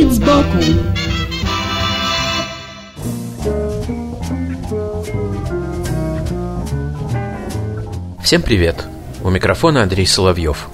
Вид сбоку Всем привет! У микрофона Андрей Соловьев.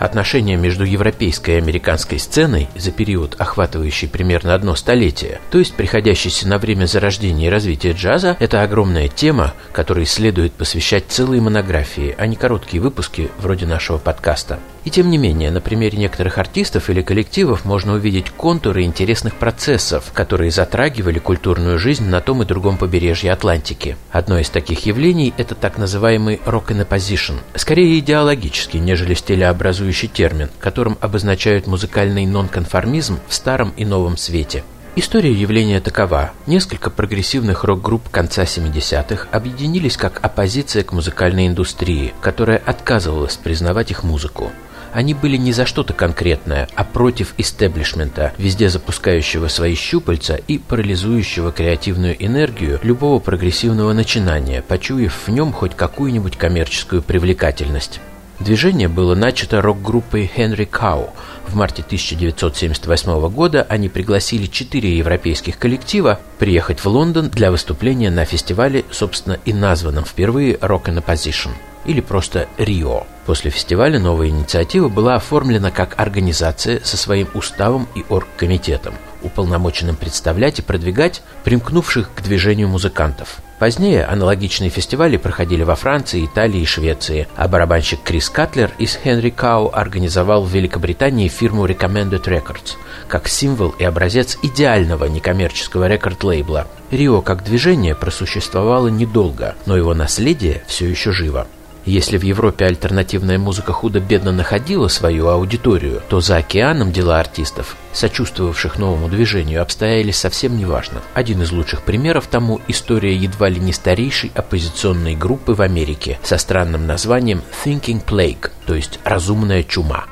Отношения между европейской и американской сценой за период, охватывающий примерно одно столетие, то есть приходящийся на время зарождения и развития джаза, это огромная тема, которой следует посвящать целые монографии, а не короткие выпуски вроде нашего подкаста. И тем не менее, на примере некоторых артистов или коллективов можно увидеть контуры интересных процессов, которые затрагивали культурную жизнь на том и другом побережье Атлантики. Одно из таких явлений – это так называемый rock in opposition, скорее идеологический, нежели стилеобразующий термин, которым обозначают музыкальный нонконформизм в старом и новом свете. История явления такова. Несколько прогрессивных рок-групп конца 70-х объединились как оппозиция к музыкальной индустрии, которая отказывалась признавать их музыку. Они были не за что-то конкретное, а против истеблишмента, везде запускающего свои щупальца и парализующего креативную энергию любого прогрессивного начинания, почуяв в нем хоть какую-нибудь коммерческую привлекательность. Движение было начато рок-группой Henry Cow. В марте 1978 года они пригласили четыре европейских коллектива приехать в Лондон для выступления на фестивале, собственно, и названном впервые Rock in Opposition или просто Рио. После фестиваля новая инициатива была оформлена как организация со своим уставом и оргкомитетом, уполномоченным представлять и продвигать примкнувших к движению музыкантов. Позднее аналогичные фестивали проходили во Франции, Италии и Швеции, а барабанщик Крис Катлер из Henry Кау организовал в Великобритании фирму Recommended Records как символ и образец идеального некоммерческого рекорд-лейбла. Рио как движение просуществовало недолго, но его наследие все еще живо. Если в Европе альтернативная музыка худо-бедно находила свою аудиторию, то за океаном дела артистов, сочувствовавших новому движению, обстояли совсем неважно. Один из лучших примеров тому – история едва ли не старейшей оппозиционной группы в Америке со странным названием Thinking Plague, то есть «разумная чума».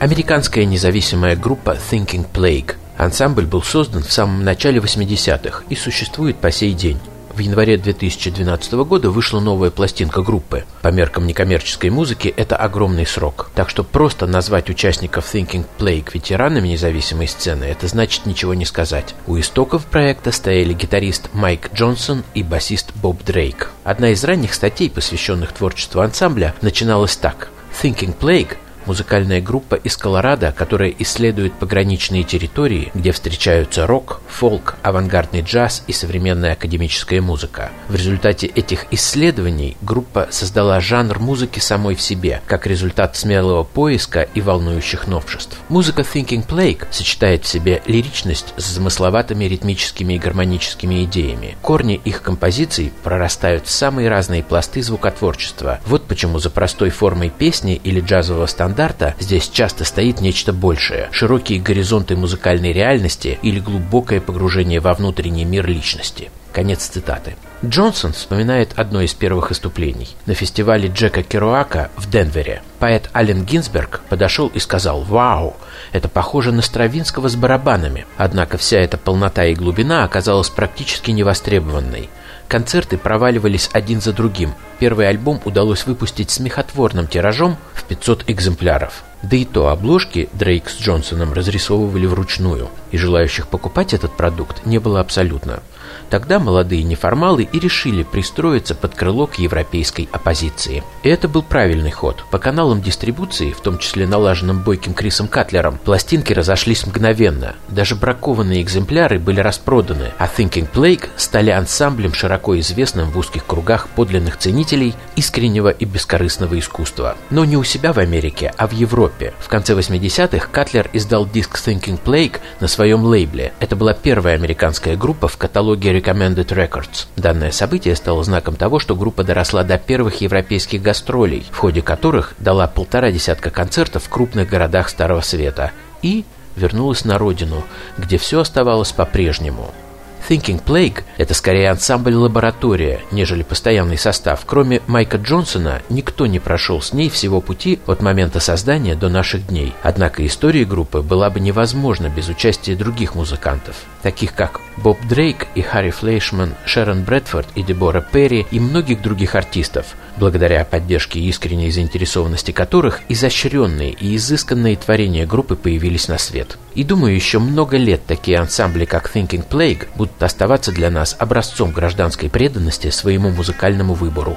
Американская независимая группа Thinking Plague. Ансамбль был создан в самом начале 80-х и существует по сей день. В январе 2012 года вышла новая пластинка группы. По меркам некоммерческой музыки это огромный срок. Так что просто назвать участников Thinking Plague ветеранами независимой сцены это значит ничего не сказать. У истоков проекта стояли гитарист Майк Джонсон и басист Боб Дрейк. Одна из ранних статей, посвященных творчеству ансамбля, начиналась так. Thinking Plague музыкальная группа из Колорадо, которая исследует пограничные территории, где встречаются рок, фолк, авангардный джаз и современная академическая музыка. В результате этих исследований группа создала жанр музыки самой в себе, как результат смелого поиска и волнующих новшеств. Музыка Thinking Plague сочетает в себе лиричность с замысловатыми ритмическими и гармоническими идеями. Корни их композиций прорастают в самые разные пласты звукотворчества. Вот почему за простой формой песни или джазового стандарта стандарта здесь часто стоит нечто большее, широкие горизонты музыкальной реальности или глубокое погружение во внутренний мир личности. Конец цитаты. Джонсон вспоминает одно из первых выступлений на фестивале Джека Керуака в Денвере. Поэт Ален Гинзберг подошел и сказал «Вау, это похоже на Стравинского с барабанами». Однако вся эта полнота и глубина оказалась практически невостребованной. Концерты проваливались один за другим. Первый альбом удалось выпустить смехотворным тиражом в 500 экземпляров. Да и то обложки Дрейк с Джонсоном разрисовывали вручную, и желающих покупать этот продукт не было абсолютно. Тогда молодые неформалы и решили пристроиться под крыло к европейской оппозиции. И это был правильный ход. По каналам дистрибуции, в том числе налаженным бойким Крисом Катлером, пластинки разошлись мгновенно. Даже бракованные экземпляры были распроданы, а Thinking Plague стали ансамблем, широко известным в узких кругах подлинных ценителей искреннего и бескорыстного искусства. Но не у себя в Америке, а в Европе. В конце 80-х Катлер издал диск Thinking Plague на своем лейбле. Это была первая американская группа в каталоге Recommended Records. Данное событие стало знаком того, что группа доросла до первых европейских гастролей, в ходе которых дала полтора десятка концертов в крупных городах Старого Света и вернулась на родину, где все оставалось по-прежнему. Thinking Plague — это скорее ансамбль-лаборатория, нежели постоянный состав. Кроме Майка Джонсона, никто не прошел с ней всего пути от момента создания до наших дней. Однако история группы была бы невозможна без участия других музыкантов, таких как Боб Дрейк и Харри Флейшман, Шерон Брэдфорд и Дебора Перри и многих других артистов, благодаря поддержке и искренней заинтересованности которых изощренные и изысканные творения группы появились на свет. И думаю, еще много лет такие ансамбли, как Thinking Plague, будут оставаться для нас образцом гражданской преданности своему музыкальному выбору.